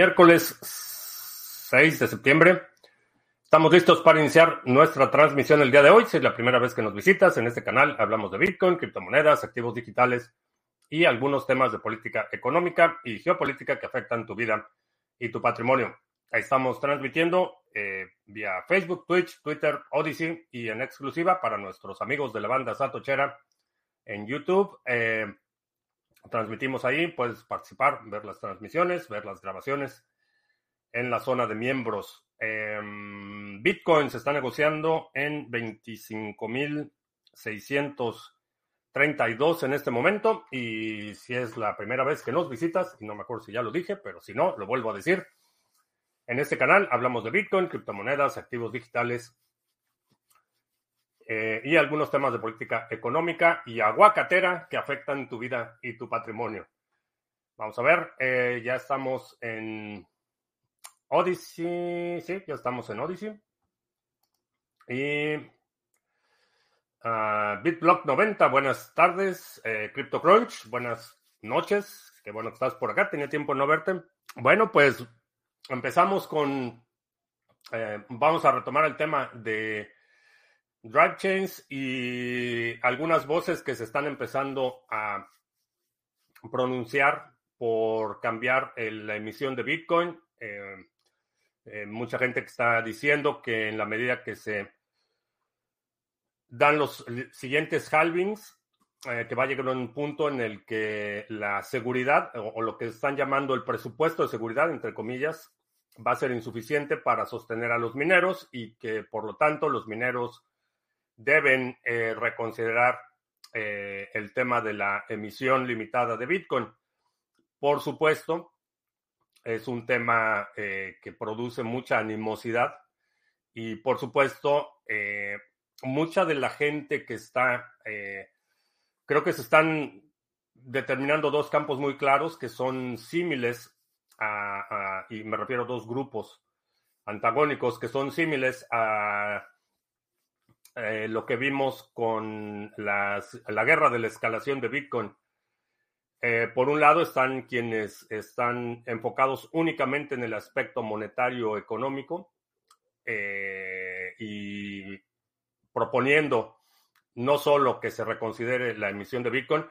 Miércoles 6 de septiembre. Estamos listos para iniciar nuestra transmisión el día de hoy. Si es la primera vez que nos visitas en este canal, hablamos de Bitcoin, criptomonedas, activos digitales y algunos temas de política económica y geopolítica que afectan tu vida y tu patrimonio. Ahí estamos transmitiendo eh, vía Facebook, Twitch, Twitter, Odyssey y en exclusiva para nuestros amigos de la banda Satochera en YouTube. Eh, transmitimos ahí, puedes participar, ver las transmisiones, ver las grabaciones en la zona de miembros. Em, Bitcoin se está negociando en 25.632 en este momento y si es la primera vez que nos visitas, y no me acuerdo si ya lo dije, pero si no, lo vuelvo a decir. En este canal hablamos de Bitcoin, criptomonedas, activos digitales eh, y algunos temas de política económica y aguacatera que afectan tu vida y tu patrimonio. Vamos a ver, eh, ya estamos en Odyssey, sí, ya estamos en Odyssey. Y uh, BitBlock 90, buenas tardes. Eh, CryptoCrunch, buenas noches. Qué bueno que estás por acá, tenía tiempo no verte. Bueno, pues empezamos con, vamos a retomar el tema de drive chains y algunas voces que se están empezando a pronunciar por cambiar la emisión de Bitcoin. Eh, eh, mucha gente que está diciendo que en la medida que se dan los siguientes halvings, eh, que va a llegar a un punto en el que la seguridad o, o, lo que están llamando el presupuesto de seguridad, entre comillas, va a ser insuficiente para sostener a los mineros y que por lo tanto los mineros deben eh, reconsiderar eh, el tema de la emisión limitada de Bitcoin. Por supuesto, es un tema eh, que produce mucha animosidad y por supuesto, mucha de la gente que está, creo que se están determinando dos campos muy claros que son símiles a, y me refiero a dos grupos antagónicos que son símiles a eh, lo que vimos con las, la guerra de la escalación de Bitcoin. Eh, por un lado están quienes están enfocados únicamente en el aspecto monetario económico eh, y proponiendo no solo que se reconsidere la emisión de Bitcoin,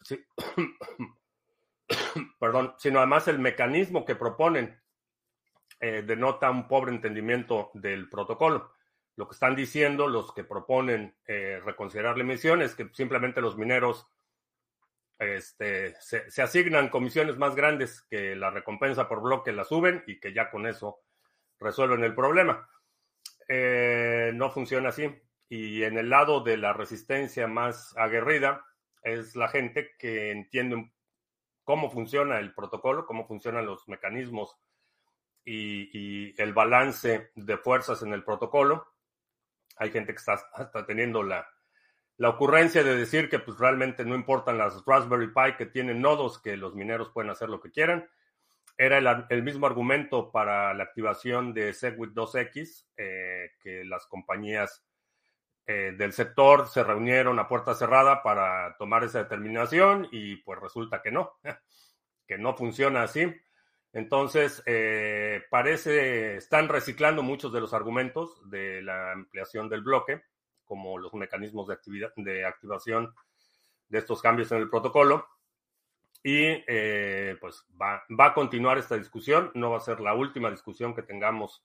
perdón, sino además el mecanismo que proponen denota un pobre entendimiento del protocolo. Lo que están diciendo los que proponen eh, reconsiderar la emisión es que simplemente los mineros este, se, asignan comisiones más grandes que la recompensa por bloque la suben y que ya con eso resuelven el problema. Eh, no funciona así. Y en el lado de la resistencia más aguerrida es la gente que entiende cómo funciona el protocolo, cómo funcionan los mecanismos y, y el balance de fuerzas en el protocolo hay gente que está hasta teniendo la, la ocurrencia de decir que pues realmente no importan las Raspberry Pi que tienen nodos, que los mineros pueden hacer lo que quieran. Era el, mismo argumento para la activación de Segwit 2X, eh, que las compañías eh, del sector se reunieron a puerta cerrada para tomar esa determinación y pues resulta que no, que no funciona así. Entonces, eh, parece, están reciclando muchos de los argumentos de la ampliación del bloque, como los mecanismos de, actividad, de activación de estos cambios en el protocolo. Y eh, pues va, va, a continuar esta discusión, no va a ser la última discusión que tengamos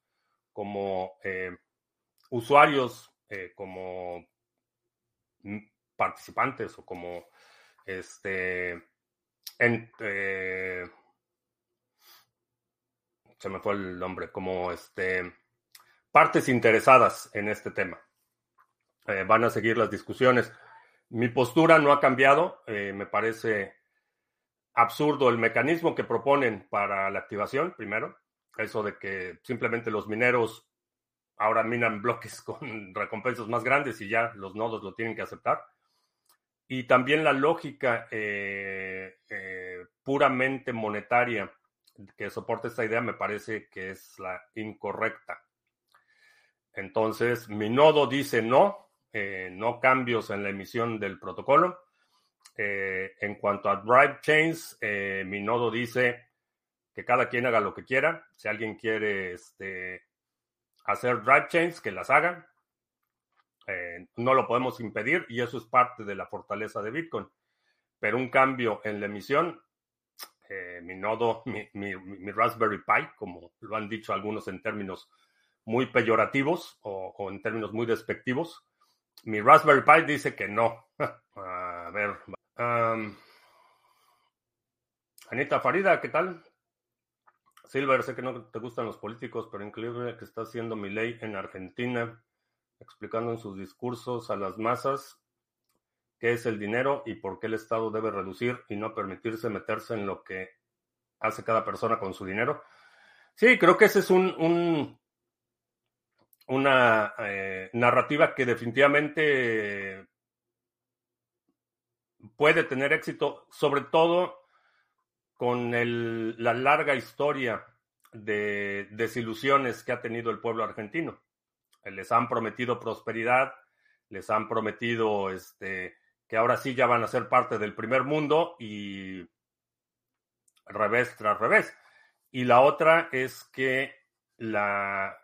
como eh, usuarios, eh, como participantes o como este, en, se me fue el nombre, como este, partes interesadas en este tema. Eh, van a seguir las discusiones. Mi postura no ha cambiado. Eh, me parece absurdo el mecanismo que proponen para la activación, primero. Eso de que simplemente los mineros ahora minan bloques con recompensas más grandes y ya los nodos lo tienen que aceptar. Y también la lógica eh, puramente monetaria que soporte esta idea me parece que es la incorrecta. Entonces, mi nodo dice no, eh, no cambios en la emisión del protocolo. Eh, en cuanto a drive chains, eh, mi nodo dice que cada quien haga lo que quiera. Si alguien quiere este, hacer drive chains, que las haga. No lo podemos impedir y eso es parte de la fortaleza de Bitcoin. Pero un cambio en la emisión, eh, mi nodo, mi, mi, Raspberry Pi, como lo han dicho algunos en términos muy peyorativos o, en términos muy despectivos, mi Raspberry Pi dice que no. A ver. Anita Farida, ¿qué tal? Silver, sé que no te gustan los políticos, pero increíble que está haciendo mi ley en Argentina, explicando en sus discursos a las masas qué es el dinero y por qué el Estado debe reducir y no permitirse meterse en lo que hace cada persona con su dinero. Sí, creo que esa es un, una eh, narrativa que definitivamente puede tener éxito, sobre todo con la larga historia de desilusiones que ha tenido el pueblo argentino. Les han prometido prosperidad, les han prometido este, que ahora sí ya van a ser parte del primer mundo y revés tras revés. Y la otra es que la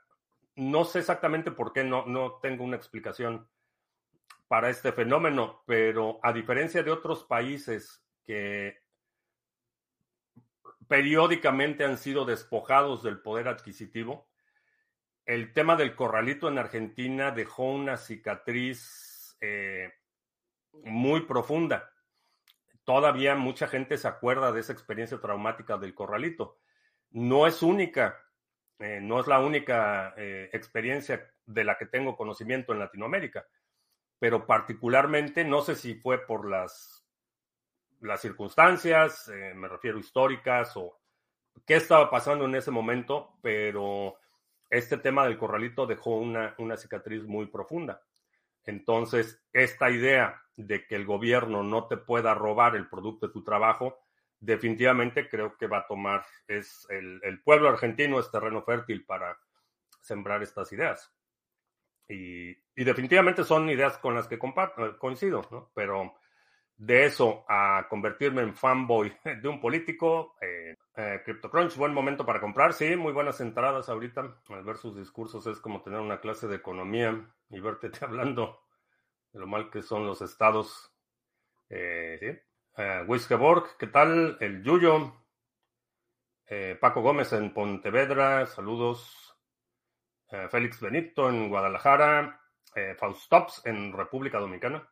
no sé exactamente por qué, no, no tengo una explicación para este fenómeno, pero a diferencia de otros países que periódicamente han sido despojados del poder adquisitivo. El tema del corralito en Argentina dejó una cicatriz eh, muy profunda. Todavía mucha gente se acuerda de esa experiencia traumática del corralito. No es única, eh, no es la única eh, experiencia de la que tengo conocimiento en Latinoamérica, pero particularmente, no sé si fue por las las circunstancias, eh, me refiero históricas o qué estaba pasando en ese momento, pero este tema del corralito dejó una, una cicatriz muy profunda. Entonces, esta idea de que el gobierno no te pueda robar el producto de tu trabajo, definitivamente creo que va a tomar, es el, pueblo argentino es terreno fértil para sembrar estas ideas. Y, y definitivamente son ideas con las que comparto, coincido, ¿no? Pero de eso a convertirme en fanboy de un político. Eh, eh, CryptoCrunch, buen momento para comprar. Sí, muy buenas entradas ahorita. Al ver sus discursos es como tener una clase de economía y verte hablando de lo mal que son los estados. Eh, ¿sí? Eh, ¿qué tal? El Yuyo. Eh, Paco Gómez en Pontevedra, saludos. Félix Benito en Guadalajara. Faustops en República Dominicana.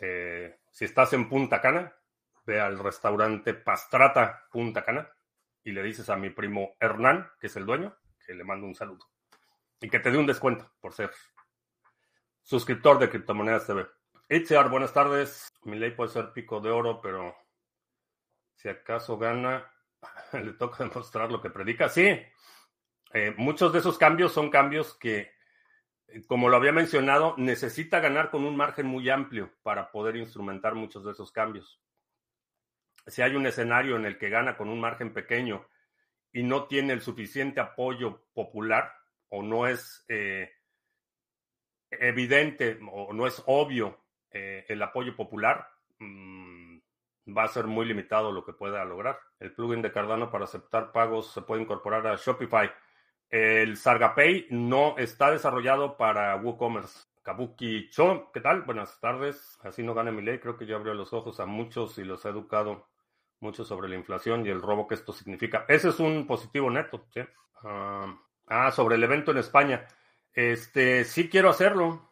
Eh, si estás en Punta Cana, ve al restaurante Pastrata Punta Cana y le dices a mi primo Hernán, que es el dueño, que le mando un saludo. Y que te dé un descuento por ser suscriptor de Criptomonedas TV. Itziar, buenas tardes. Mi ley puede ser pico de oro, pero si acaso gana, le toca demostrar lo que predica. Sí, eh, muchos de esos cambios son cambios que como lo había mencionado, necesita ganar con un margen muy amplio para poder instrumentar muchos de esos cambios. Si hay un escenario en el que gana con un margen pequeño y no tiene el suficiente apoyo popular o no es eh, evidente o no es obvio eh, el apoyo popular, mm, va a ser muy limitado lo que pueda lograr. El plugin de Cardano para aceptar pagos se puede incorporar a Shopify. El Sargapay no está desarrollado para WooCommerce. Kabuki Cho, ¿qué tal? Buenas tardes. Así no gane mi ley. Creo que yo abrió los ojos a muchos y los he educado mucho sobre la inflación y el robo que esto significa. Ese es un positivo neto. ah, ah sobre el evento en España. Este, sí quiero hacerlo.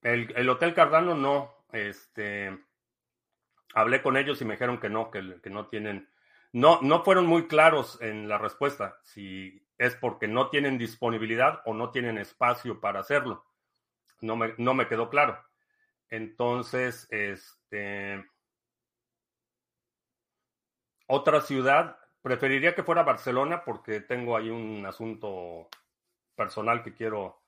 El, el Hotel Cardano no. Este, hablé con ellos y me dijeron que no, que no tienen no, no fueron muy claros en la respuesta, si es porque no tienen disponibilidad o no tienen espacio para hacerlo. No me, no me quedó claro. Entonces, este, otra ciudad, preferiría que fuera Barcelona porque tengo ahí un asunto personal que quiero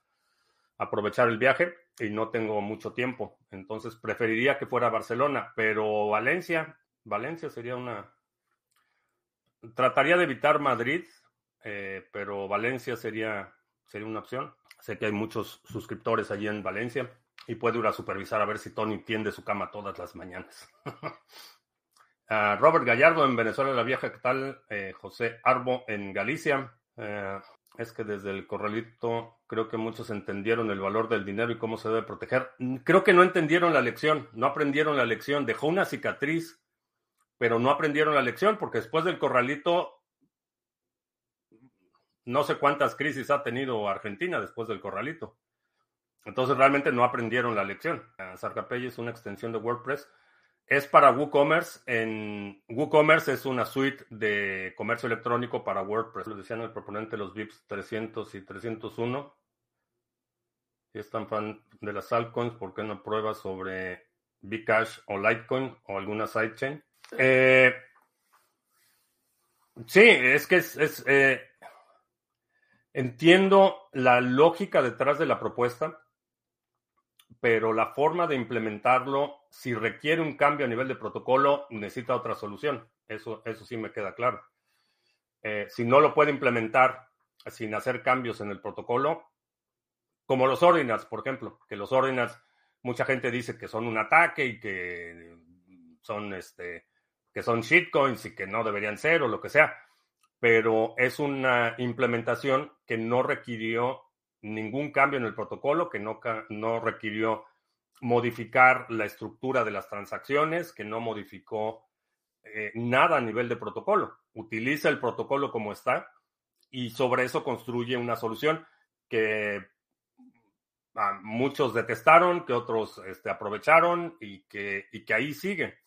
aprovechar el viaje y no tengo mucho tiempo. Entonces, preferiría que fuera Barcelona, pero Valencia, Valencia sería una, Trataría de evitar Madrid, eh, pero Valencia sería, sería una opción. Sé que hay muchos suscriptores allí en Valencia y puedo ir a supervisar a ver si Tony tiende su cama todas las mañanas. Robert Gallardo en Venezuela la Vieja, ¿qué tal? Eh, José Arbo en Galicia. Eh, es que desde el corralito creo que muchos entendieron el valor del dinero y cómo se debe proteger. Creo que no entendieron la lección, no aprendieron la lección. Dejó una cicatriz, pero no aprendieron la lección porque después del corralito no sé cuántas crisis ha tenido Argentina después del corralito. Entonces realmente no aprendieron la lección. Sarcapay es una extensión de WordPress. Es para WooCommerce. En WooCommerce es una suite de comercio electrónico para WordPress. Lo decían el proponente los VIPs 300 y 301. Si están fan de las altcoins, ¿por qué no pruebas sobre Bcash o Litecoin o alguna sidechain? Eh, sí, es que es, eh, entiendo la lógica detrás de la propuesta pero la forma de implementarlo, si requiere un cambio a nivel de protocolo, necesita otra solución. Eso, eso sí me queda claro. Eh, si no lo puede implementar sin hacer cambios en el protocolo, como los ordinals, por ejemplo, que los ordinals, mucha gente dice que son un ataque y que son este que son shitcoins y que no deberían ser o lo que sea, pero es una implementación que no requirió ningún cambio en el protocolo, que no, no requirió modificar la estructura de las transacciones, que no modificó eh, nada a nivel de protocolo. Utiliza el protocolo como está y sobre eso construye una solución que ah, muchos detestaron, que otros este, aprovecharon y que, y que ahí sigue.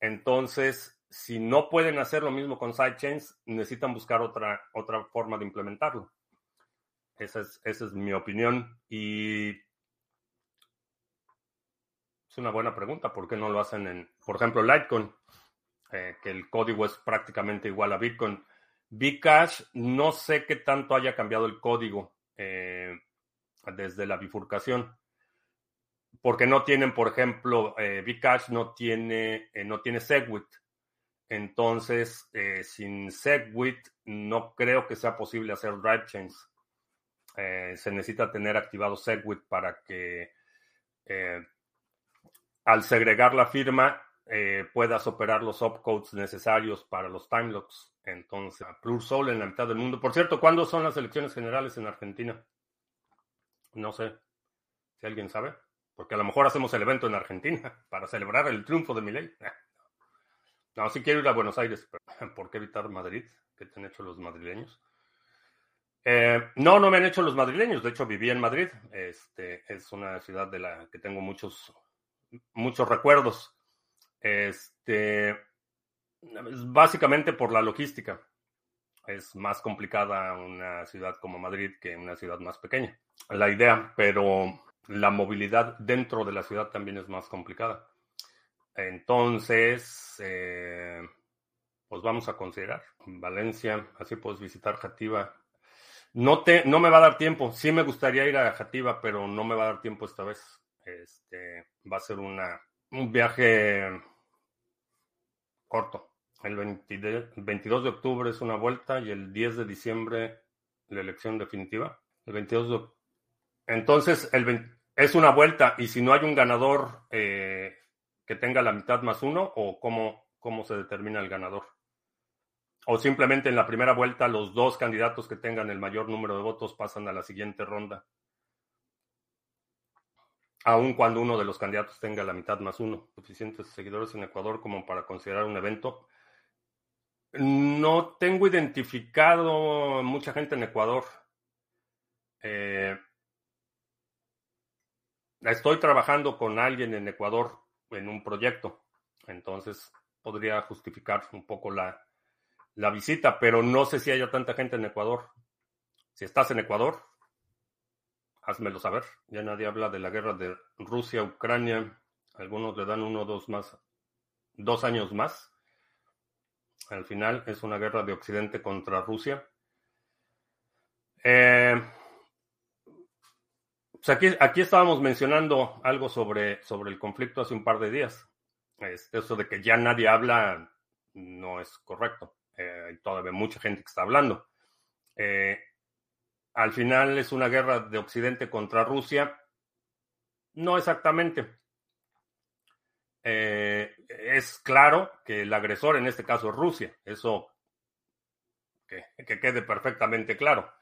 Entonces, si no pueden hacer lo mismo con sidechains, necesitan buscar otra, otra forma de implementarlo. Esa es, esa es mi opinión. Y es una buena pregunta. ¿Por qué no lo hacen en, por ejemplo, Litecoin? Eh, que el código es prácticamente igual a Bitcoin. Bcash, no sé qué tanto haya cambiado el código eh, desde la bifurcación. Porque no tienen, por ejemplo, eh, Bcash no tiene, eh, no tiene Segwit. Entonces, sin Segwit, no creo que sea posible hacer drive chains. Eh, se necesita tener activado Segwit para que eh, al segregar la firma eh, puedas operar los opcodes necesarios para los time locks. Entonces, Sol en la mitad del mundo. Por cierto, ¿cuándo son las elecciones generales en Argentina? No sé si alguien sabe. Porque a lo mejor hacemos el evento en Argentina para celebrar el triunfo de mi ley. No, si quiero ir a Buenos Aires, pero ¿por qué evitar Madrid? ¿Qué te han hecho los madrileños? Eh, no, no me han hecho los madrileños. De hecho, viví en Madrid. Este, es una ciudad de la que tengo muchos, muchos recuerdos. Este, básicamente por la logística. Es más complicada una ciudad como Madrid que una ciudad más pequeña. La idea, pero la movilidad dentro de la ciudad también es más complicada. Entonces, eh, pues vamos a considerar Valencia. Así puedes visitar Jativa no, te, no me va a dar tiempo. Sí me gustaría ir a Jativa, pero no me va a dar tiempo esta vez. Este, va a ser una, un viaje corto. El 22 de octubre es una vuelta y el 10 de diciembre la elección definitiva. El 22 de Entonces, el es una vuelta y si no hay un ganador eh, que tenga la mitad más uno o cómo, cómo se determina el ganador o simplemente en la primera vuelta los dos candidatos que tengan el mayor número de votos pasan a la siguiente ronda. Aun cuando uno de los candidatos tenga la mitad más uno. Suficientes seguidores en Ecuador como para considerar un evento. No tengo identificado mucha gente en Ecuador. Eh, estoy trabajando con alguien en Ecuador en un proyecto. Entonces podría justificar un poco la, la visita, pero no sé si haya tanta gente en Ecuador. Si estás en Ecuador, házmelo saber. Ya nadie habla de la guerra de Rusia-Ucrania. Algunos le dan uno o dos más, dos años más. Al final es una guerra de Occidente contra Rusia. Eh, aquí, estábamos mencionando algo sobre, el conflicto hace un par de días. Eso de que ya nadie habla no es correcto. Eh, hay todavía mucha gente que está hablando. Eh, al final es una guerra de Occidente contra Rusia. No exactamente. eh, es claro que el agresor en este caso es Rusia. Eso que quede perfectamente claro.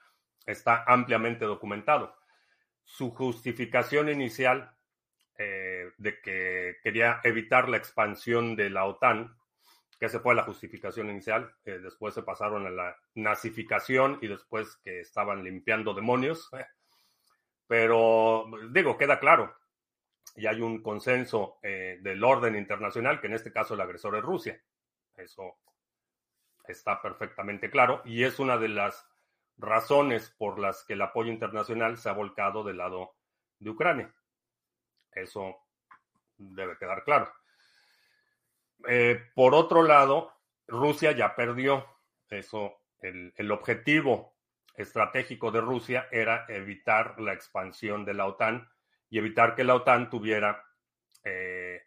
Está ampliamente documentado. Su justificación inicial eh, de que quería evitar la expansión de la OTAN, que esa fue la justificación inicial. Eh, después se pasaron a la nazificación y después que estaban limpiando demonios. Pero digo, queda claro, y hay un consenso eh, del orden internacional que en este caso el agresor es Rusia. Eso está perfectamente claro y es una de las razones por las que el apoyo internacional se ha volcado del lado de Ucrania. Eso debe quedar claro. Eh, por otro lado, Rusia ya perdió. Eso, el, objetivo estratégico de Rusia era evitar la expansión de la OTAN y evitar que la OTAN tuviera eh,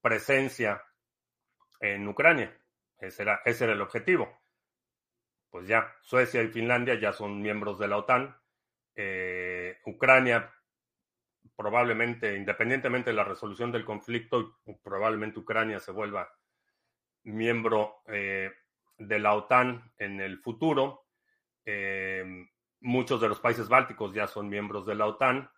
presencia en Ucrania. Ese era, ese era el objetivo. Pues ya, Suecia y Finlandia ya son miembros de la OTAN. Eh, Ucrania probablemente, independientemente de la resolución del conflicto, probablemente Ucrania se vuelva miembro eh, de la OTAN en el futuro. Eh, muchos de los países bálticos ya son miembros de la OTAN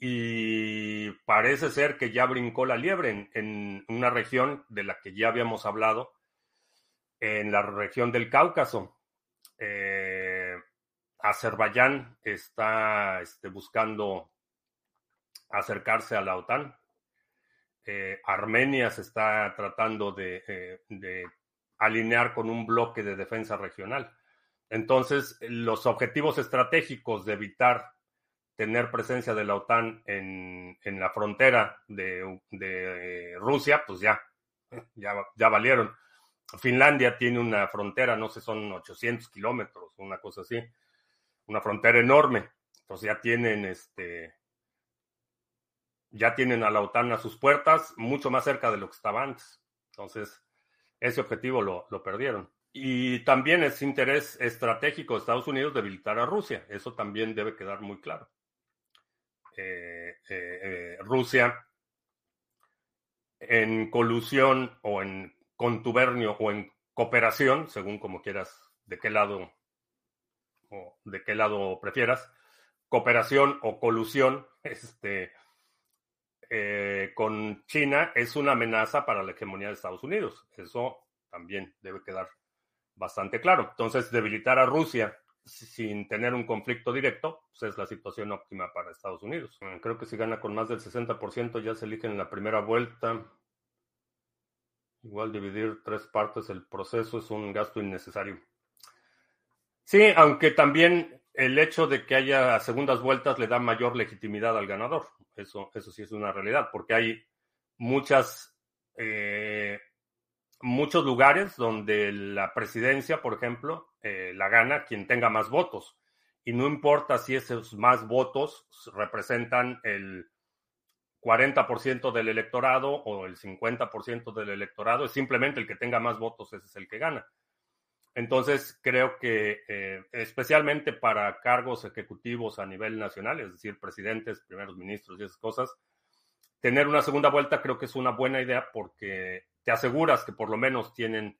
y parece ser que ya brincó la liebre en, en, una región de la que ya habíamos hablado, en la región del Cáucaso. Eh, Azerbaiyán está este, buscando acercarse a la OTAN. Eh, Armenia se está tratando de, eh, de, alinear con un bloque de defensa regional. Entonces, los objetivos estratégicos de evitar tener presencia de la OTAN en, la frontera de, Rusia, pues ya, ya valieron. Finlandia tiene una frontera, no sé, son 800 kilómetros, una cosa así, una frontera enorme. Entonces ya tienen este, ya tienen a la OTAN a sus puertas, mucho más cerca de lo que estaba antes. Entonces, ese objetivo lo, lo perdieron. Y también es interés estratégico de Estados Unidos debilitar a Rusia. Eso también debe quedar muy claro. Eh, eh, eh, Rusia, en colusión o en contubernio o en cooperación, según como quieras, de qué lado o de qué lado prefieras, cooperación o colusión, este, eh, con China es una amenaza para la hegemonía de Estados Unidos. Eso también debe quedar bastante claro. Entonces, debilitar a Rusia sin tener un conflicto directo, pues es la situación óptima para Estados Unidos. Creo que si gana con más del 60% ya se eligen en la primera vuelta. Igual dividir tres partes el proceso es un gasto innecesario. Sí, aunque también el hecho de que haya segundas vueltas le da mayor legitimidad al ganador. Eso, eso sí es una realidad, porque hay muchas, eh, muchos lugares donde la presidencia, por ejemplo, eh, la gana quien tenga más votos. Y no importa si esos más votos representan el 40% del electorado o el 50% del electorado, es simplemente el que tenga más votos, ese es el que gana. Entonces, creo que eh, especialmente para cargos ejecutivos a nivel nacional, es decir, presidentes, primeros ministros y esas cosas, tener una segunda vuelta creo que es una buena idea porque te aseguras que por lo menos tienen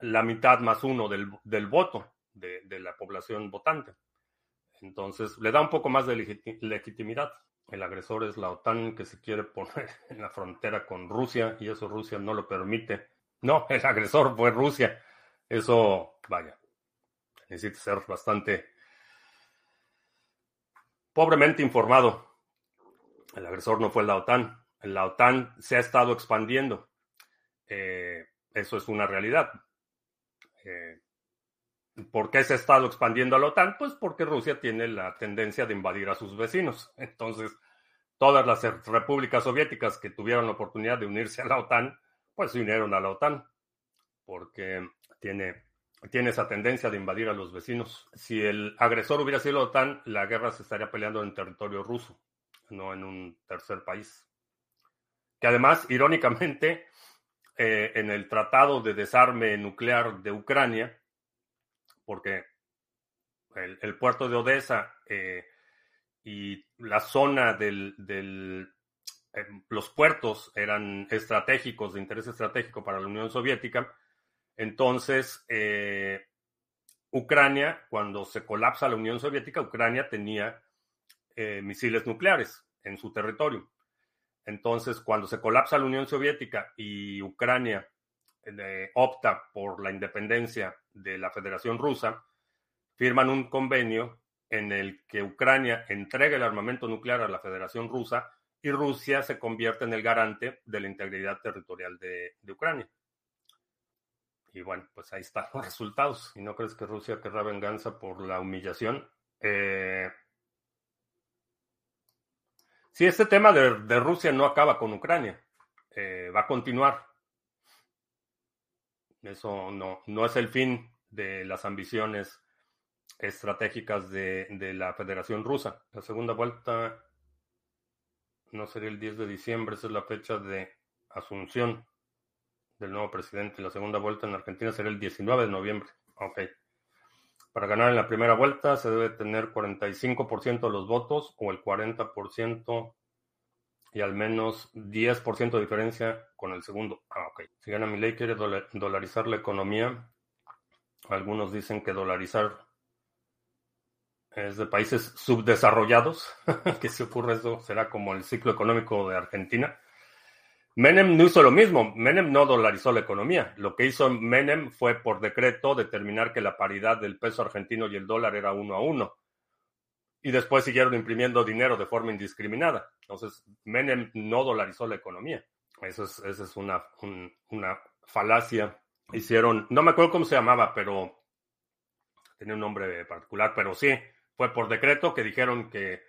la mitad más uno del, del voto de, de, la población votante. Entonces, le da un poco más de legitimidad. El agresor es la OTAN que se quiere poner en la frontera con Rusia y eso Rusia no lo permite. No, el agresor fue Rusia. Eso, vaya, necesita ser bastante pobremente informado. El agresor no fue la OTAN. La OTAN se ha estado expandiendo. Eh, eso es una realidad. Eh, ¿Por qué se ha estado expandiendo a la OTAN? Pues porque Rusia tiene la tendencia de invadir a sus vecinos. Entonces, todas las repúblicas soviéticas que tuvieron la oportunidad de unirse a la OTAN, pues se unieron a la OTAN. Porque tiene, tiene esa tendencia de invadir a los vecinos. Si el agresor hubiera sido la OTAN, la guerra se estaría peleando en territorio ruso, no en un tercer país. Que además, irónicamente, eh, en el Tratado de Desarme Nuclear de Ucrania, porque el, puerto de Odessa eh, y la zona del, eh, los puertos eran estratégicos, de interés estratégico para la Unión Soviética. Entonces, eh, Ucrania, cuando se colapsa la Unión Soviética, Ucrania tenía eh, misiles nucleares en su territorio. Entonces, cuando se colapsa la Unión Soviética y Ucrania opta por la independencia de la Federación Rusa, firman un convenio en el que Ucrania entrega el armamento nuclear a la Federación Rusa y Rusia se convierte en el garante de la integridad territorial de, Ucrania. Y bueno, pues ahí están los resultados. ¿Y no crees que Rusia querrá venganza por la humillación? Eh, este tema de, Rusia no acaba con Ucrania, eh, va a continuar. Eso no, no es el fin de las ambiciones estratégicas de, de la Federación Rusa. La segunda vuelta no sería el 10 de diciembre, esa es la fecha de asunción del nuevo presidente. La segunda vuelta en Argentina será el 19 de noviembre. Ok. Para ganar en la primera vuelta se debe tener 45% de los votos o el 40% y al menos 10% de diferencia con el segundo. Ah, ok. Si gana mi ley, quiere dolarizar la economía. Algunos dicen que dolarizar es de países subdesarrollados, que si ocurre eso será como el ciclo económico de Argentina. Menem no hizo lo mismo, Menem no dolarizó la economía. Lo que hizo Menem fue por decreto determinar que la paridad del peso argentino y el dólar era uno a uno. Y después siguieron imprimiendo dinero de forma indiscriminada. Entonces, Menem no dolarizó la economía. Eso es, esa es una, una falacia. Hicieron, no me acuerdo cómo se llamaba, pero tenía un nombre particular, pero sí, fue por decreto que dijeron que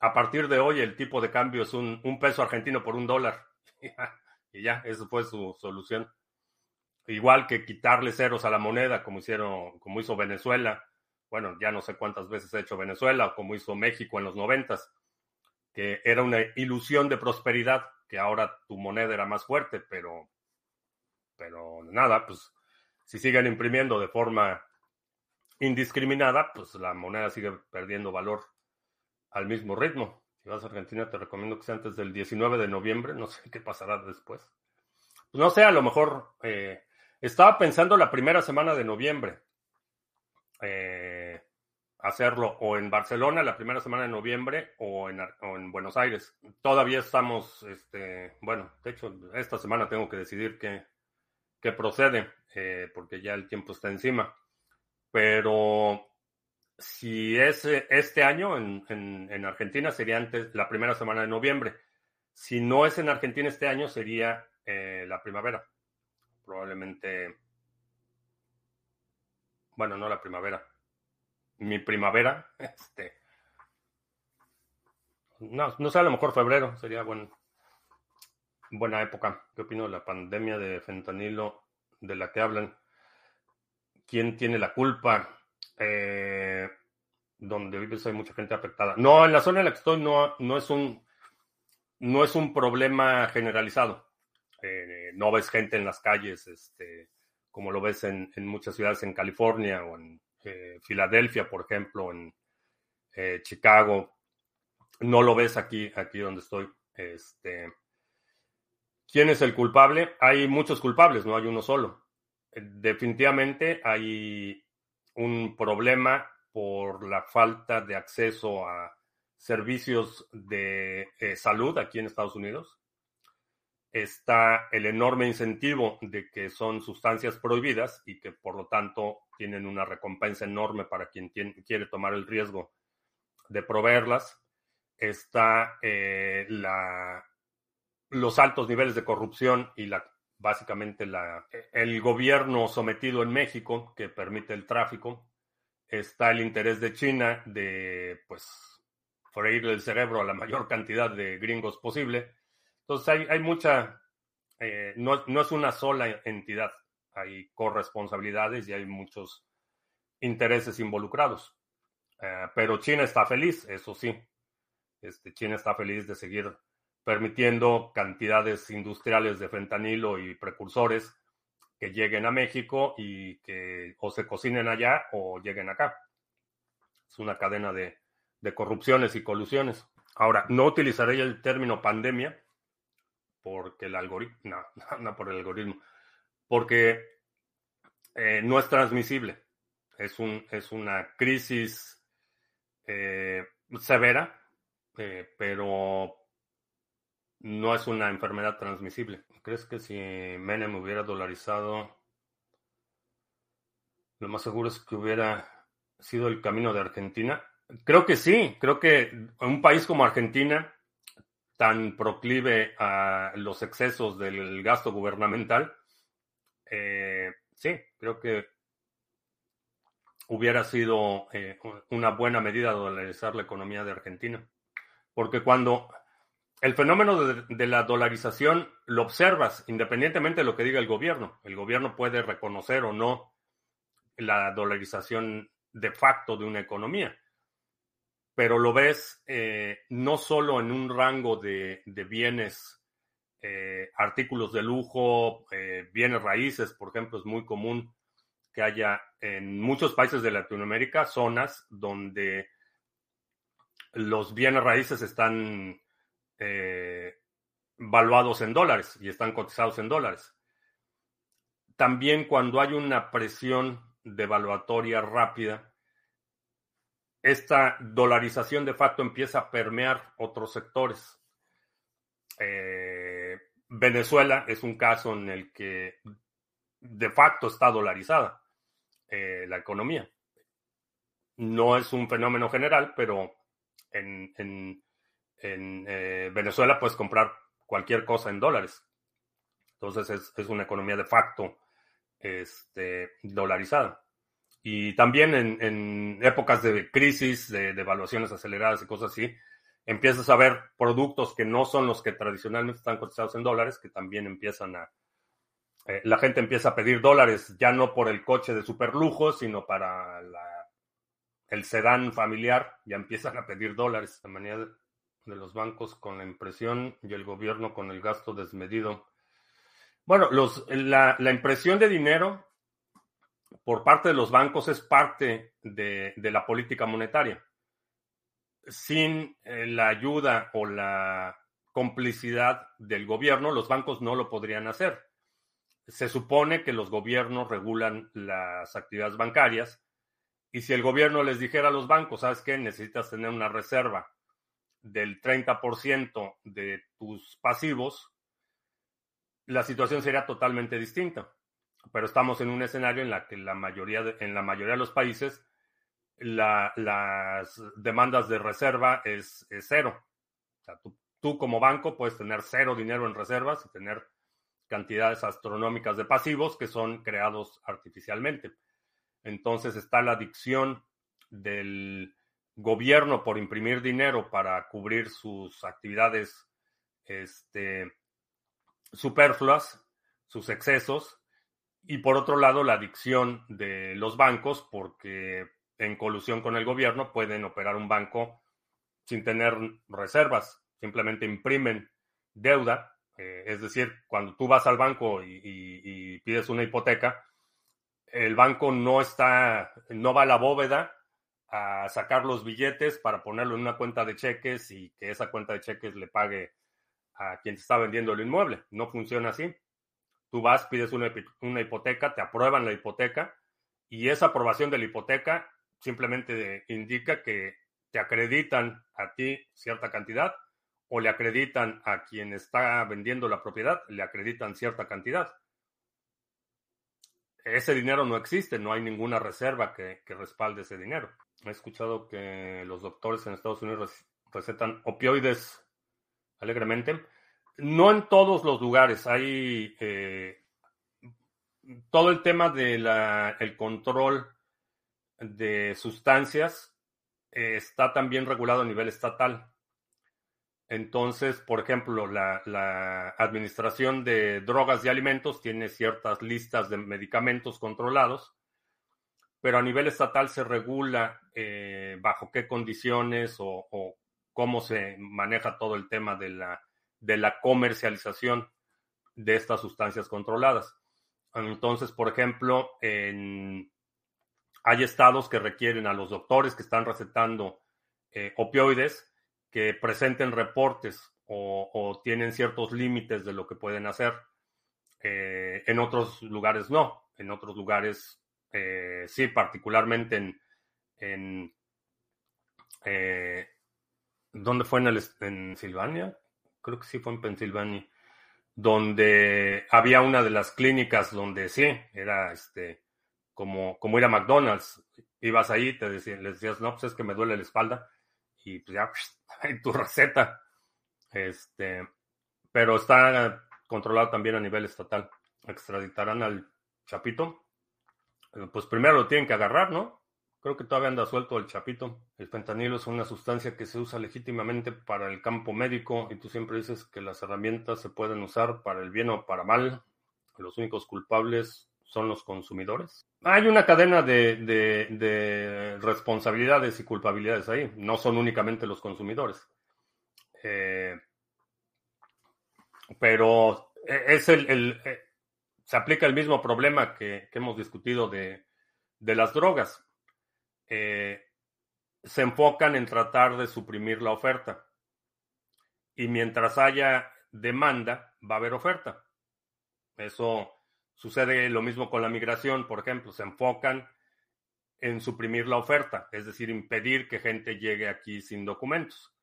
a partir de hoy el tipo de cambio es un, peso argentino por un dólar. y ya, eso fue su solución. Igual que quitarle ceros a la moneda, como hicieron, como hizo Venezuela. Bueno, ya no sé cuántas veces ha hecho Venezuela, como hizo México en los noventas, que era una ilusión de prosperidad, que ahora tu moneda era más fuerte, pero, pero nada, pues si siguen imprimiendo de forma indiscriminada, pues la moneda sigue perdiendo valor al mismo ritmo. Si vas a Argentina, te recomiendo que sea antes del 19 de noviembre. No sé qué pasará después. No sé, a lo mejor eh, estaba pensando la primera semana de noviembre eh, hacerlo o en Barcelona la primera semana de noviembre o en, en Buenos Aires. Todavía estamos, este, bueno, de hecho, esta semana tengo que decidir qué, qué procede, eh, porque ya el tiempo está encima. Pero si es eh, este año en, Argentina, sería antes la primera semana de noviembre. Si no es en Argentina este año, sería la primavera. Probablemente. Bueno, no la primavera. Mi primavera. Este. No, no sé, a lo mejor febrero sería buen, buena época. ¿Qué opino de la pandemia de fentanilo de la que hablan? quién tiene la culpa. Eh, donde vives hay mucha gente afectada. No, en la zona en la que estoy no, no, es, un, no es un problema generalizado. Eh, no ves gente en las calles, este, como lo ves en, muchas ciudades en California o en eh, Filadelfia, por ejemplo, en Chicago. No lo ves aquí, aquí donde estoy. Este, ¿Quién es el culpable? Hay muchos culpables, no hay uno solo definitivamente hay un problema por la falta de acceso a servicios de eh, salud aquí en Estados Unidos. Está el enorme incentivo de que son sustancias prohibidas y que por lo tanto tienen una recompensa enorme para quien quiere tomar el riesgo de proveerlas. Está eh, la, los altos niveles de corrupción y la básicamente la, el gobierno sometido en México que permite el tráfico. Está el interés de China de, pues, freírle el cerebro a la mayor cantidad de gringos posible. Entonces hay, mucha, eh, no, no, es una sola entidad, hay corresponsabilidades y hay muchos intereses involucrados. Eh, pero China está feliz, eso sí. Este, China está feliz de seguir permitiendo cantidades industriales de fentanilo y precursores que lleguen a México y que o se cocinen allá o lleguen acá. Es una cadena de, corrupciones y colusiones. Ahora, no utilizaré el término pandemia porque el algoritmo, no, no por el algoritmo, porque eh, no es transmisible. Es, un, es una crisis eh, severa, eh, pero no es una enfermedad transmisible. ¿Crees que si Menem hubiera dolarizado, lo más seguro es que hubiera sido el camino de Argentina? Creo que sí, creo que un país como Argentina, tan proclive a los excesos del gasto gubernamental, eh, sí, creo que hubiera sido eh, una buena medida dolarizar la economía de Argentina. Porque cuando el fenómeno de, la dolarización lo observas independientemente de lo que diga el gobierno, el gobierno puede reconocer o no la dolarización de facto de una economía, pero lo ves eh, no solo en un rango de, bienes, eh, artículos de lujo, bienes raíces, por ejemplo, es muy común que haya en muchos países de Latinoamérica zonas donde los bienes raíces están eh, valuados en dólares y están cotizados en dólares. También cuando hay una presión devaluatoria rápida, esta dolarización de facto empieza a permear otros sectores. Eh, Venezuela es un caso en el que de facto está dolarizada. Eh, la economía. No es un fenómeno general, pero en, eh, Venezuela puedes comprar cualquier cosa en dólares. Entonces es, una economía de facto este, dolarizada. Y también en, épocas de crisis, de, de evaluaciones aceleradas y cosas así, empiezas a ver productos que no son los que tradicionalmente están cotizados en dólares, que también empiezan a, eh, la gente empieza a pedir dólares ya no por el coche de superlujo, sino para el sedán familiar, ya empiezan a pedir dólares. La manera de, los bancos con la impresión y el gobierno con el gasto desmedido. Bueno, los, la, impresión de dinero por parte de los bancos es parte de, la política monetaria. Sin eh, la ayuda o la complicidad del gobierno, los bancos no lo podrían hacer se supone que los gobiernos regulan las actividades bancarias y si el gobierno les dijera a los bancos, ¿sabes qué? Necesitas tener una reserva del 30% de tus pasivos, la situación sería totalmente distinta. Pero estamos en un escenario en la que la mayoría en la mayoría de los países las demandas de reserva es, cero. Tú como banco puedes tener cero dinero en reservas y tener cantidades astronómicas de pasivos que son creados artificialmente. Entonces está la adicción del gobierno por imprimir dinero para cubrir sus actividades este, superfluas, sus excesos, y por otro lado la adicción de los bancos porque en colusión con el gobierno pueden operar un banco sin tener reservas, simplemente imprimen deuda eh, es decir, cuando tú vas al banco y, pides una hipoteca, el banco no está, no va a la bóveda a sacar los billetes para ponerlo en una cuenta de cheques y que esa cuenta de cheques le pague a quien te está vendiendo el inmueble. No funciona así. Tú vas, pides una, hipoteca, te aprueban la hipoteca y esa aprobación de la hipoteca simplemente indica que te acreditan a ti cierta cantidad o le acreditan a quien está vendiendo la propiedad, le acreditan cierta cantidad. Ese dinero no existe, no hay ninguna reserva que, respalde ese dinero. He escuchado que los doctores en Estados Unidos recetan opioides alegremente. No en todos los lugares. Hay eh, todo el tema del control de sustancias eh, está también regulado a nivel estatal. Entonces, por ejemplo, la, Administración de Drogas y Alimentos tiene ciertas listas de medicamentos controlados, pero a nivel estatal se regula eh, bajo qué condiciones o, cómo se maneja todo el tema de la, de la comercialización de estas sustancias controladas. Entonces, por ejemplo, hay estados que requieren a los doctores que están recetando eh, opioides que presenten reportes o, tienen ciertos límites de lo que pueden hacer. Eh, en otros lugares no. En otros lugares eh, sí, particularmente en, en ¿dónde fue en, el, en Silvania? Creo que sí fue en Pensilvania, donde había una de las clínicas donde sí, era este, como, como ir a McDonald's. Ibas ahí, te decían, les decías, no, pues es que me duele la espalda, y pues ya, hay tu receta. Este, pero está controlado también a nivel estatal. Extraditarán al Chapito. Pues primero lo tienen que agarrar, ¿no? Creo que todavía anda suelto el Chapito. El fentanilo es una sustancia que se usa legítimamente para el campo médico y tú siempre dices que las herramientas se pueden usar para el bien o para mal. Los únicos culpables son los consumidores. Hay una cadena de, de responsabilidades y culpabilidades ahí. No son únicamente los consumidores. Eh, pero es el, eh, se aplica el mismo problema que, hemos discutido de, las drogas. Eh, se enfocan en tratar de suprimir la oferta. Y mientras haya demanda, va a haber oferta. Eso sucede lo mismo con la migración, por ejemplo. Se enfocan en suprimir la oferta, es decir, impedir que gente llegue aquí sin documentos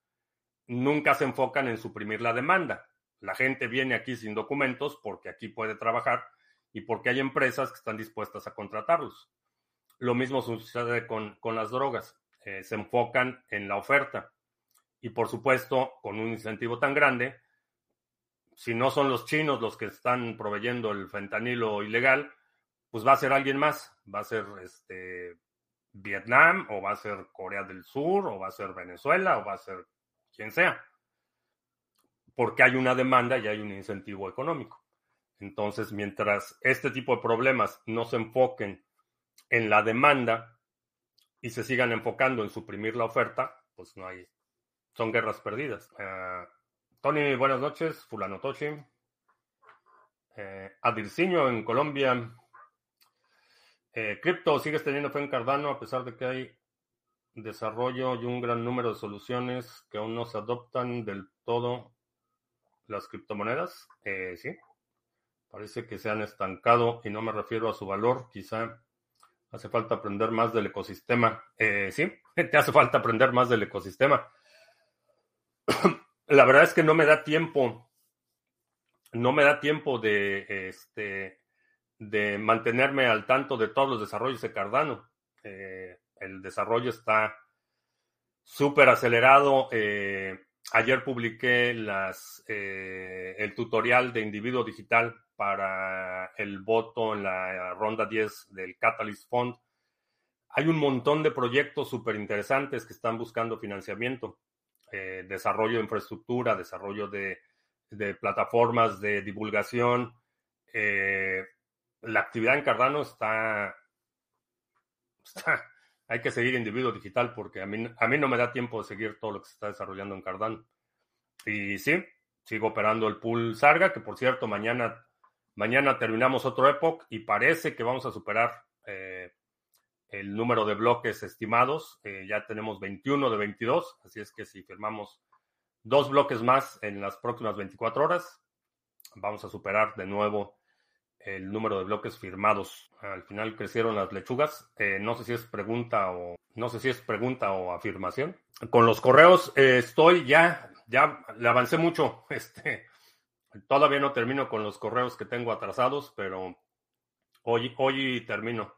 nunca se enfocan en suprimir la demanda. La gente viene aquí sin documentos porque aquí puede trabajar y porque hay empresas que están dispuestas a contratarlos. Lo mismo sucede con, las drogas. Eh, se enfocan en la oferta. Y por supuesto, con un incentivo tan grande, si no son los chinos los que están proveyendo el fentanilo ilegal, pues va a ser alguien más. Va a ser este, Vietnam, o va a ser Corea del Sur, o va a ser Venezuela, o va a ser quien sea, porque hay una demanda y hay un incentivo económico. Entonces, mientras este tipo de problemas no se enfoquen en la demanda y se sigan enfocando en suprimir la oferta, pues no hay, son guerras perdidas. Eh, Tony, buenas noches. Fulano Tochi. Eh, Adirciño en Colombia. Eh, Crypto, ¿sigues teniendo fe en Cardano a pesar de que hay desarrollo y un gran número de soluciones que aún no se adoptan del todo las criptomonedas. Eh, sí, parece que se han estancado y no me refiero a su valor, quizá hace falta aprender más del ecosistema. Eh, sí, te hace falta aprender más del ecosistema. La verdad es que no me da tiempo, no me da tiempo de, este, de mantenerme al tanto de todos los desarrollos de Cardano. Eh, el desarrollo está súper acelerado. Eh, ayer publiqué las, eh, el tutorial de individuo digital para el voto en la ronda 10 del Catalyst Fund. Hay un montón de proyectos súper interesantes que están buscando financiamiento, eh, desarrollo de infraestructura, desarrollo de, plataformas de divulgación. la actividad en Cardano está hay que seguir individuo digital porque a mí, a mí no me da tiempo de seguir todo lo que se está desarrollando en Cardano. Y sí, sigo operando el pool Sarga, que por cierto, mañana, mañana terminamos otro Epoch y parece que vamos a superar eh, el número de bloques estimados. Eh, ya tenemos 21 de 22, así es que si firmamos dos bloques más en las próximas 24 horas, vamos a superar de nuevo el número de bloques firmados. Al final crecieron las lechugas. Eh, no sé si es pregunta o no sé si es pregunta o afirmación. Con los correos eh, estoy ya, ya le avancé mucho. Este, todavía no termino con los correos que tengo atrasados, pero hoy, hoy termino.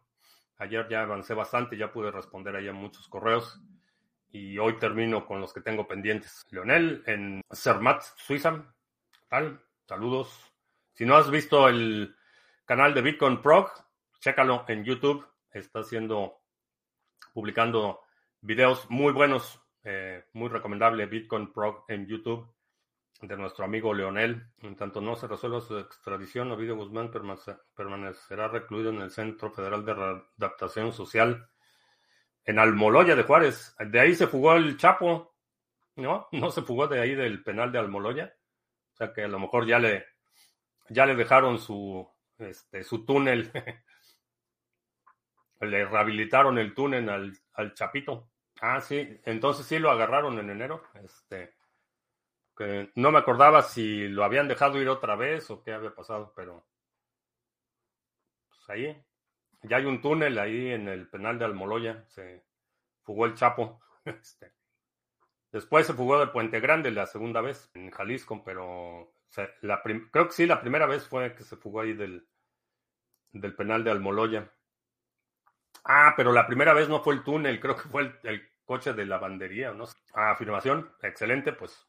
Ayer ya avancé bastante, ya pude responder ahí a muchos correos. Y hoy termino con los que tengo pendientes. Leonel en Cermat, Suiza. Tal, saludos. Si no has visto el, canal de Bitcoin Prog, chécalo en YouTube, está haciendo, publicando videos muy buenos, eh, muy recomendable Bitcoin Prog en YouTube de nuestro amigo Leonel. En tanto no se resuelva su extradición, Ovidio Guzmán permanecerá recluido en el Centro Federal de Adaptación Social en Almoloya de Juárez. De ahí se fugó el Chapo, ¿no? No se fugó de ahí del penal de Almoloya. O sea que a lo mejor ya le, ya le dejaron su, este, su túnel. Le rehabilitaron el túnel al, Chapito. Ah, sí, entonces sí lo agarraron en enero. Este, Que no me acordaba si lo habían dejado ir otra vez o qué había pasado, pero pues ahí ya hay un túnel ahí en el penal de Almoloya. Se fugó el Chapo. Este, después se fugó del Puente Grande la segunda vez en Jalisco, pero creo que sí, la primera vez fue que se fugó ahí del, del penal de Almoloya. Ah, pero la primera vez no fue el túnel, creo que fue el, coche de lavandería, ¿no? Ah, afirmación, excelente, pues.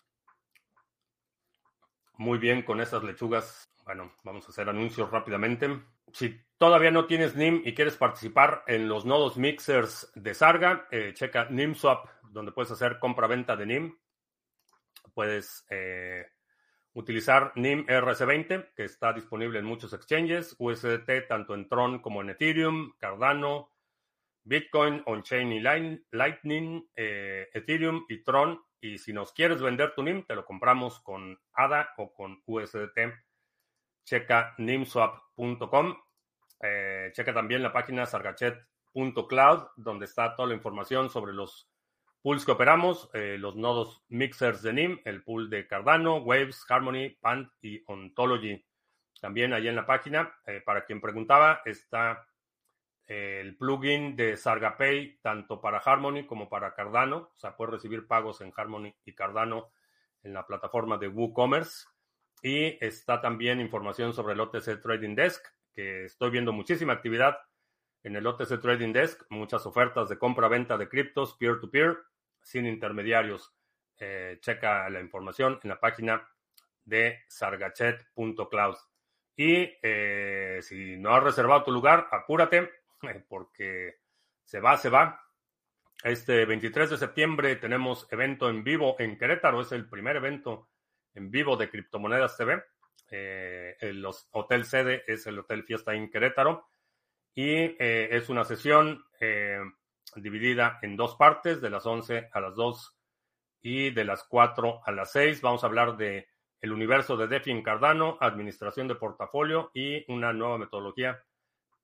Muy bien con esas lechugas. Bueno, vamos a hacer anuncios rápidamente. Si todavía no tienes NIM y quieres participar en los nodos mixers de Sarga, eh, checa NIMSwap, donde puedes hacer compra-venta de NIM. Puedes eh, utilizar NIM RC20, que está disponible en muchos exchanges, USDT tanto en Tron como en Ethereum, Cardano, Bitcoin, on-chain y Lightning, eh, Ethereum y Tron. Y si nos quieres vender tu NIM, te lo compramos con ADA o con USDT. Checa nimswap.com. Eh, checa también la página sargachet.cloud, donde está toda la información sobre los pools que operamos, eh, los nodos mixers de NIM, el pool de Cardano, Waves, Harmony, Pant y Ontology. También ahí en la página, para quien preguntaba, está el plugin de SargaPay tanto para Harmony como para Cardano. O sea, puedes recibir pagos en Harmony y Cardano en la plataforma de WooCommerce. Y está también información sobre el OTC Trading Desk, que estoy viendo muchísima actividad en el OTC Trading Desk, muchas ofertas de compra-venta de criptos peer-to-peer, sin intermediarios. Eh, checa la información en la página de sargachet.cloud. Y eh, si no has reservado tu lugar, apúrate porque se va, se va. Este 23 de septiembre tenemos evento en vivo en Querétaro, es el primer evento en vivo de Criptomonedas TV. Eh, el hotel sede es el Hotel Fiesta en Querétaro y eh, es una sesión eh, dividida en dos partes, de las 11 a las 2 y de las 4 a las 6. Vamos a hablar de el universo de DeFi en Cardano, administración de portafolio y una nueva metodología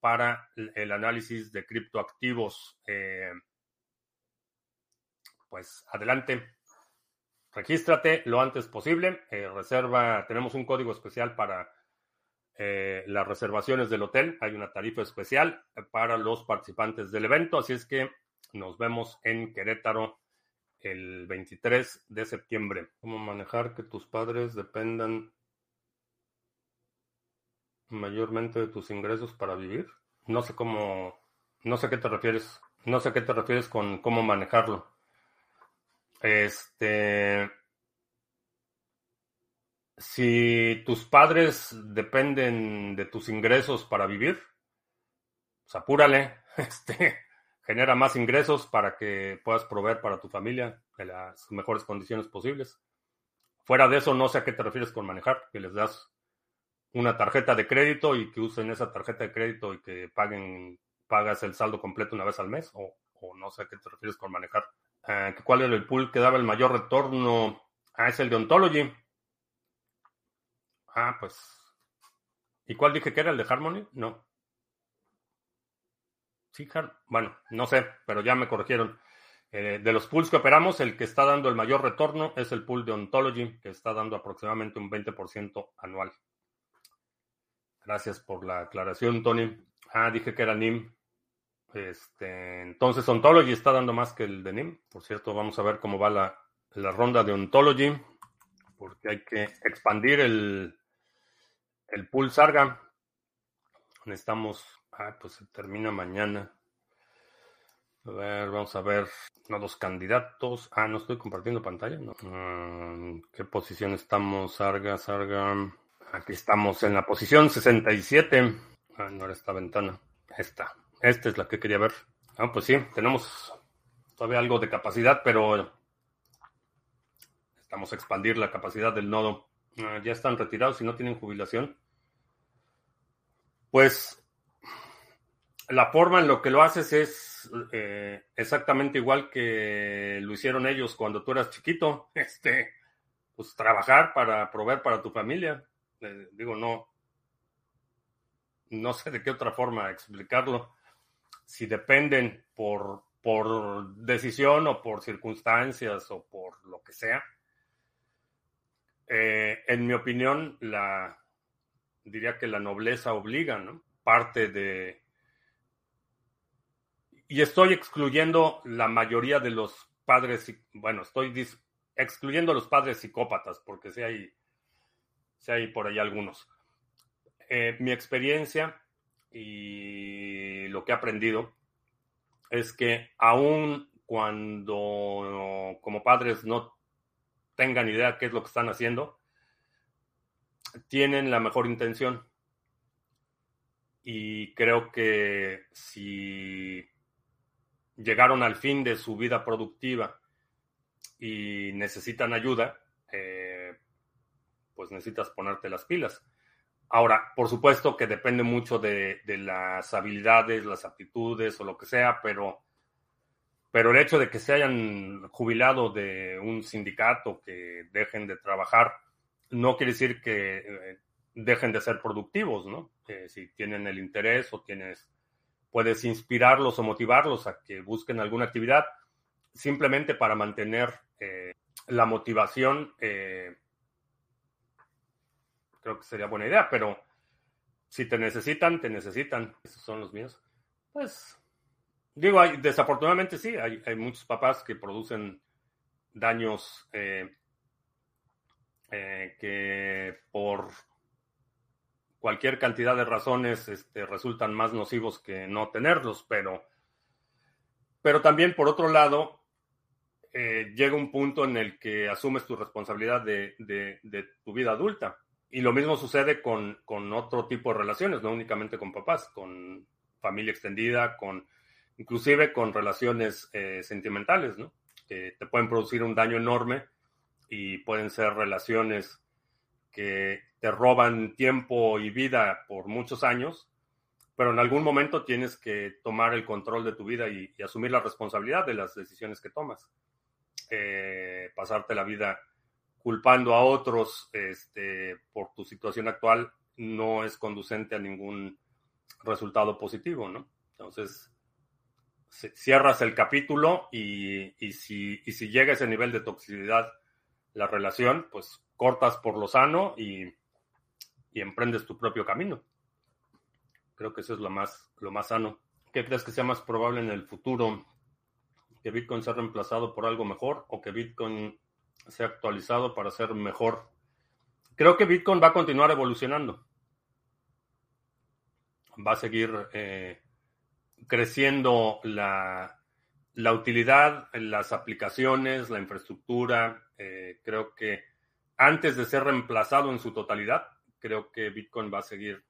para el análisis de criptoactivos. Eh, pues adelante, regístrate lo antes posible. Eh, reserva, tenemos un código especial para eh, las reservaciones del hotel. Hay una tarifa especial para los participantes del evento. Así es que nos vemos en Querétaro el 23 de septiembre. ¿Cómo manejar que tus padres dependan mayormente de tus ingresos para vivir. No sé cómo, no sé qué te refieres, no sé qué te refieres con cómo manejarlo. Este, si tus padres dependen de tus ingresos para vivir, pues apúrale, este, genera más ingresos para que puedas proveer para tu familia en las mejores condiciones posibles. Fuera de eso, no sé a qué te refieres con manejar, que les das una tarjeta de crédito y que usen esa tarjeta de crédito y que paguen, pagas el saldo completo una vez al mes, o, no sé a qué te refieres con manejar. Ah, ¿Cuál era el pool que daba el mayor retorno? Ah, es el de Ontology. Ah, pues. ¿Y cuál dije que era el de Harmony? No. Sí, bueno, no sé, pero ya me corrigieron. Eh, de los pools que operamos, el que está dando el mayor retorno es el pool de Ontology, que está dando aproximadamente un 20% anual. Gracias por la aclaración, Tony. Ah, dije que era NIM. Este, entonces, Ontology está dando más que el de NIM. Por cierto, vamos a ver cómo va la, ronda de Ontology, porque hay que expandir el, el pool Sarga. Necesitamos. Ah, pues se termina mañana. A ver, vamos a ver los candidatos. Ah, no estoy compartiendo pantalla. No. Ah, ¿Qué posición estamos? Sarga, Sarga. Aquí estamos en la posición 67. Ah, no era esta ventana. Esta. Esta es la que quería ver. Ah, pues sí, tenemos todavía algo de capacidad, pero estamos a expandir la capacidad del nodo. Ah, ya están retirados y no tienen jubilación. Pues la forma en lo que lo haces es eh, exactamente igual que lo hicieron ellos cuando tú eras chiquito. Este, pues trabajar para proveer para tu familia digo, no, no sé de qué otra forma explicarlo. Si dependen por, por decisión o por circunstancias o por lo que sea, Eh, en mi opinión, la diría que la nobleza obliga, ¿no? Parte de. Y estoy excluyendo la mayoría de los padres, bueno, estoy excluyendo a los padres psicópatas, porque si hay, por ahí algunos. Eh, mi experiencia y lo que he aprendido es que aun cuando como padres no tengan idea qué es lo que están haciendo, tienen la mejor intención. Y creo que si llegaron al fin de su vida productiva y necesitan ayuda, eh, pues necesitas ponerte las pilas. Ahora, por supuesto que depende mucho de, de, las habilidades, las aptitudes o lo que sea, pero, pero el hecho de que se hayan jubilado de un sindicato, que dejen de trabajar, no quiere decir que eh, dejen de ser productivos, ¿no? si tienen el interés o tienes, puedes inspirarlos o motivarlos a que busquen alguna actividad, simplemente para mantener eh, la motivación, eh, creo que sería buena idea, pero si te necesitan, te necesitan. Esos son los míos. Pues, digo, desafortunadamente sí, hay, muchos papás que producen daños que por cualquier cantidad de razones este, resultan más nocivos que no tenerlos, pero, pero también por otro lado, eh, llega un punto en el que asumes tu responsabilidad de, de, tu vida adulta. Y lo mismo sucede con, con, otro tipo de relaciones, no únicamente con papás, con familia extendida, con inclusive con relaciones eh, sentimentales, ¿no? Que te pueden producir un daño enorme y pueden ser relaciones que te roban tiempo y vida por muchos años, pero en algún momento tienes que tomar el control de tu vida y, asumir la responsabilidad de las decisiones que tomas. Eh, pasarte la vida culpando a otros este, por tu situación actual no es conducente a ningún resultado positivo, ¿no? Entonces, cierras el capítulo y, y, si, y si llega ese nivel de toxicidad la relación, pues cortas por lo sano y, y emprendes tu propio camino. Creo que eso es lo más, lo más sano. ¿Qué crees que sea más probable en el futuro? ¿Que Bitcoin sea reemplazado por algo mejor o que Bitcoin sea actualizado para ser mejor? Creo que Bitcoin va a continuar evolucionando. Va a seguir eh, creciendo la, la utilidad, las aplicaciones, la infraestructura, eh, creo que antes de ser reemplazado en su totalidad, creo que Bitcoin va a seguir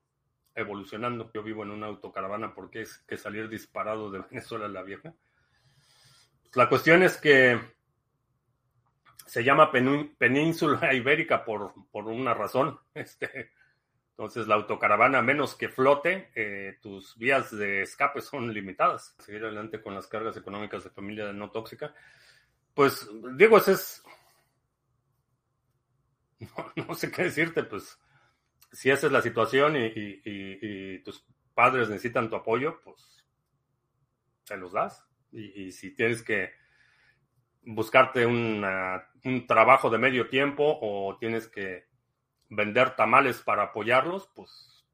evolucionando. Yo vivo en una autocaravana porque es que salir disparado de Venezuela la vieja. La cuestión es que se llama península ibérica por, por una razón. Este, entonces la autocaravana, a menos que flote, eh, tus vías de escape son limitadas. Seguir adelante con las cargas económicas de familia no tóxica. Pues digo, ese es no, sé qué decirte, pues si esa es la situación y, tus padres necesitan tu apoyo, pues se los das. Y, si tienes que buscarte un trabajo de medio tiempo o tienes que vender tamales para apoyarlos, pues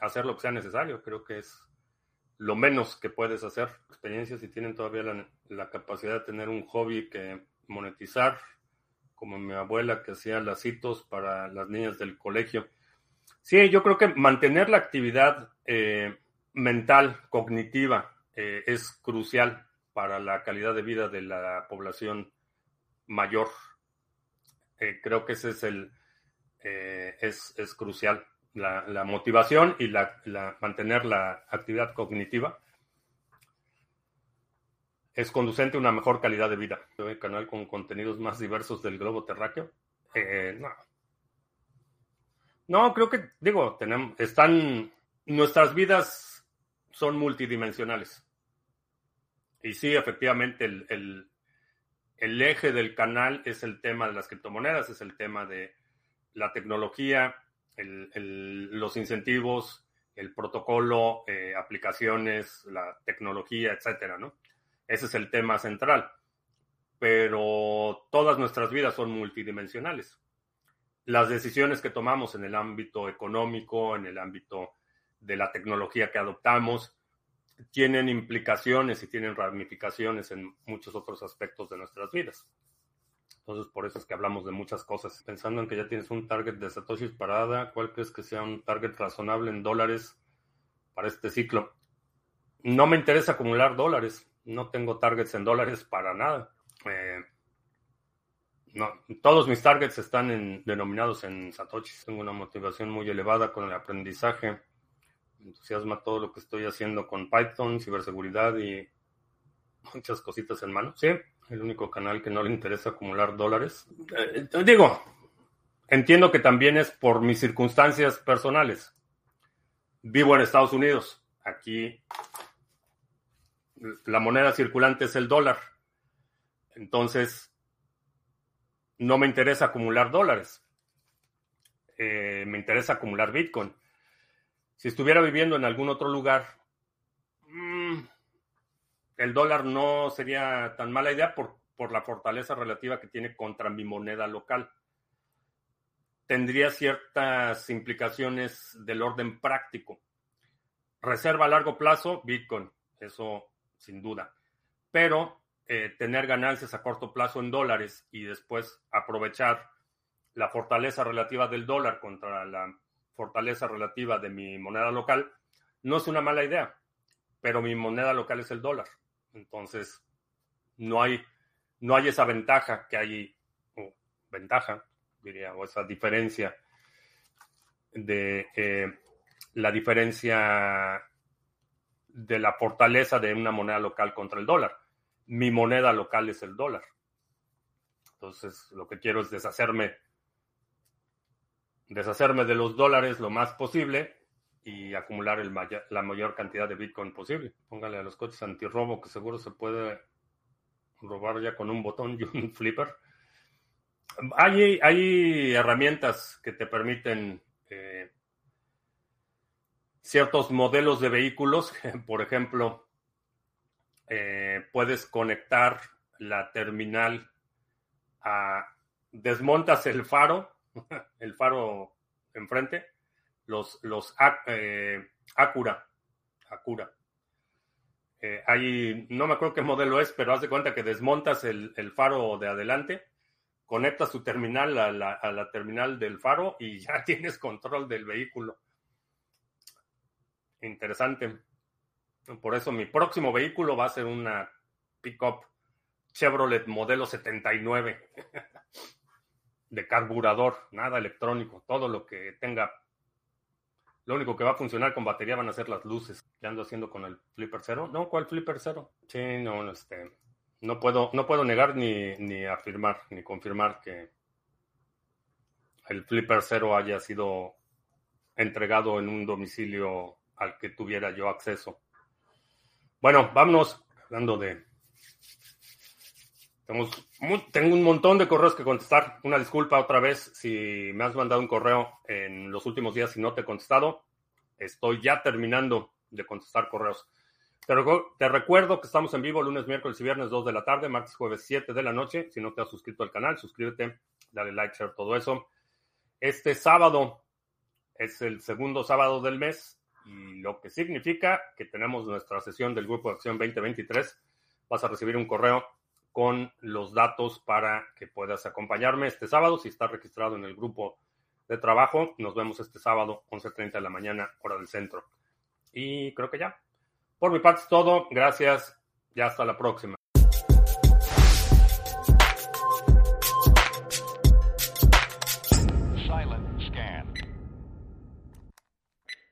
hacer lo que sea necesario. Creo que es lo menos que puedes hacer. Experiencias si tienen todavía la, capacidad de tener un hobby que monetizar como mi abuela que hacía lacitos para las niñas del colegio. Sí, yo creo que mantener la actividad eh, mental, cognitiva, eh, es crucial para la calidad de vida de la población mayor. Eh, creo que ese es el es, es, crucial. La, la motivación y la, la, mantener la actividad cognitiva es conducente a una mejor calidad de vida. El canal con contenidos más diversos del globo terráqueo. Eh, no. No, creo que, digo, tenemos, están, nuestras vidas son multidimensionales. Y sí, efectivamente, el, eje del canal es el tema de las criptomonedas, es el tema de la tecnología, los incentivos, el protocolo, eh, aplicaciones, la tecnología, etcétera, ¿no? Ese es el tema central. Pero todas nuestras vidas son multidimensionales. las decisiones que tomamos en el ámbito económico, en el ámbito de la tecnología que adoptamos, tienen implicaciones y tienen ramificaciones en muchos otros aspectos de nuestras vidas. Entonces, por eso es que hablamos de muchas cosas. Pensando en que ya tienes un target de Satoshi parada, ¿cuál crees que sea un target razonable en dólares para este ciclo? No me interesa acumular dólares. No tengo targets en dólares para nada. Eh, no, todos mis targets están denominados en Satoshi. Tengo una motivación muy elevada con el aprendizaje. Me entusiasma todo lo que estoy haciendo con Python, ciberseguridad y muchas cositas en mano. Sí, el único canal que no le interesa acumular dólares. Eh, digo, entiendo que también es por mis circunstancias personales. Vivo en Estados Unidos. Aquí la moneda circulante es el dólar. Entonces, no me interesa acumular dólares. Eh, me interesa acumular Bitcoin. Si estuviera viviendo en algún otro lugar, el dólar no sería tan mala idea por, por la fortaleza relativa que tiene contra mi moneda local. Tendría ciertas implicaciones del orden práctico. Reserva a largo plazo, Bitcoin, eso sin duda. Pero eh, tener ganancias a corto plazo en dólares y después aprovechar la fortaleza relativa del dólar contra la fortaleza relativa de mi moneda local, no es una mala idea, pero mi moneda local es el dólar. Entonces, no hay, no hay esa ventaja que hay, o ventaja, diría, o esa diferencia de eh, la diferencia de la fortaleza de una moneda local contra el dólar mi moneda local es el dólar. Entonces, lo que quiero es deshacerme, deshacerme de los dólares lo más posible y acumular la mayor cantidad de Bitcoin posible. Póngale a los coches antirrobo que seguro se puede robar ya con un botón y un flipper. Hay, hay herramientas que te permiten eh, ciertos modelos de vehículos, por ejemplo, eh, puedes conectar la terminal a... Desmontas el faro, el faro enfrente, los, los eh, Acura, Acura. Eh, ahí, no me acuerdo qué modelo es, pero haz de cuenta que desmontas el, faro de adelante, conectas tu terminal a la, a la, terminal del faro y ya tienes control del vehículo. Interesante. Por eso mi próximo vehículo va a ser una pickup Chevrolet modelo 79 de carburador, nada electrónico, todo lo que tenga. Lo único que va a funcionar con batería van a ser las luces. ¿Qué ando haciendo con el Flipper Cero? No, ¿cuál Flipper Cero? Sí, no, este, no puedo, no puedo negar ni, ni afirmar, ni confirmar que el Flipper Cero haya sido entregado en un domicilio al que tuviera yo acceso. Bueno, vámonos hablando de... tengo un montón de correos que contestar. Una disculpa otra vez si me has mandado un correo en los últimos días y no te he contestado. Estoy ya terminando de contestar correos. Te, recuerdo que estamos en vivo lunes, miércoles y viernes 2 de la tarde, martes, jueves 7 de la noche. Si no te has suscrito al canal, suscríbete, dale like, share, todo eso. Este sábado es el segundo sábado del mes y lo que significa que tenemos nuestra sesión del Grupo de Acción 2023. Vas a recibir un correo con los datos para que puedas acompañarme este sábado. Si estás registrado en el grupo de trabajo, nos vemos este sábado, 11.30 de la mañana, hora del centro. Y creo que ya. Por mi parte es todo. Gracias. Ya hasta la próxima.